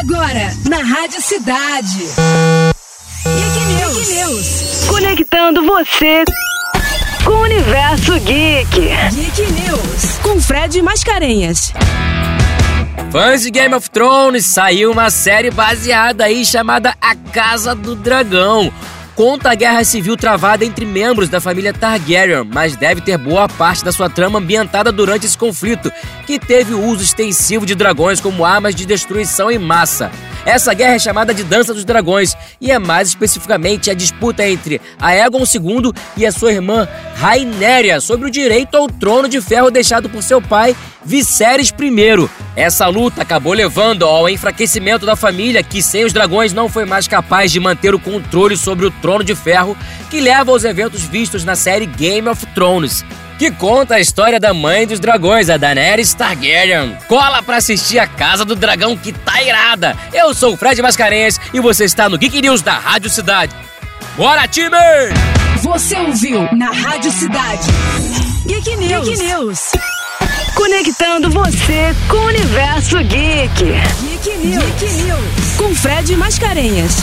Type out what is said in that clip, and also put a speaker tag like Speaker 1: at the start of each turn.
Speaker 1: Agora, na Rádio Cidade. Geek News. Geek News.
Speaker 2: Conectando você com o universo geek.
Speaker 1: Geek News. Com Fred Mascarenhas.
Speaker 3: Fãs de Game of Thrones, saiu uma série baseada aí chamada A Casa do Dragão conta a guerra civil travada entre membros da família Targaryen, mas deve ter boa parte da sua trama ambientada durante esse conflito, que teve o uso extensivo de dragões como armas de destruição em massa. Essa guerra é chamada de Dança dos Dragões e é mais especificamente a disputa entre Aegon II e a sua irmã Rainéria sobre o direito ao trono de ferro deixado por seu pai Viserys I. Essa luta acabou levando ao enfraquecimento da família, que sem os dragões não foi mais capaz de manter o controle sobre o trono de ferro, que leva aos eventos vistos na série Game of Thrones que conta a história da mãe dos dragões, a Daenerys Targaryen. Cola pra assistir a Casa do Dragão que tá irada. Eu sou o Fred Mascarenhas e você está no Geek News da Rádio Cidade. Bora, time!
Speaker 1: Você ouviu na Rádio Cidade. Geek News. Geek News.
Speaker 2: Conectando você com o universo geek.
Speaker 1: Geek News. Geek News. Com Fred Mascarenhas.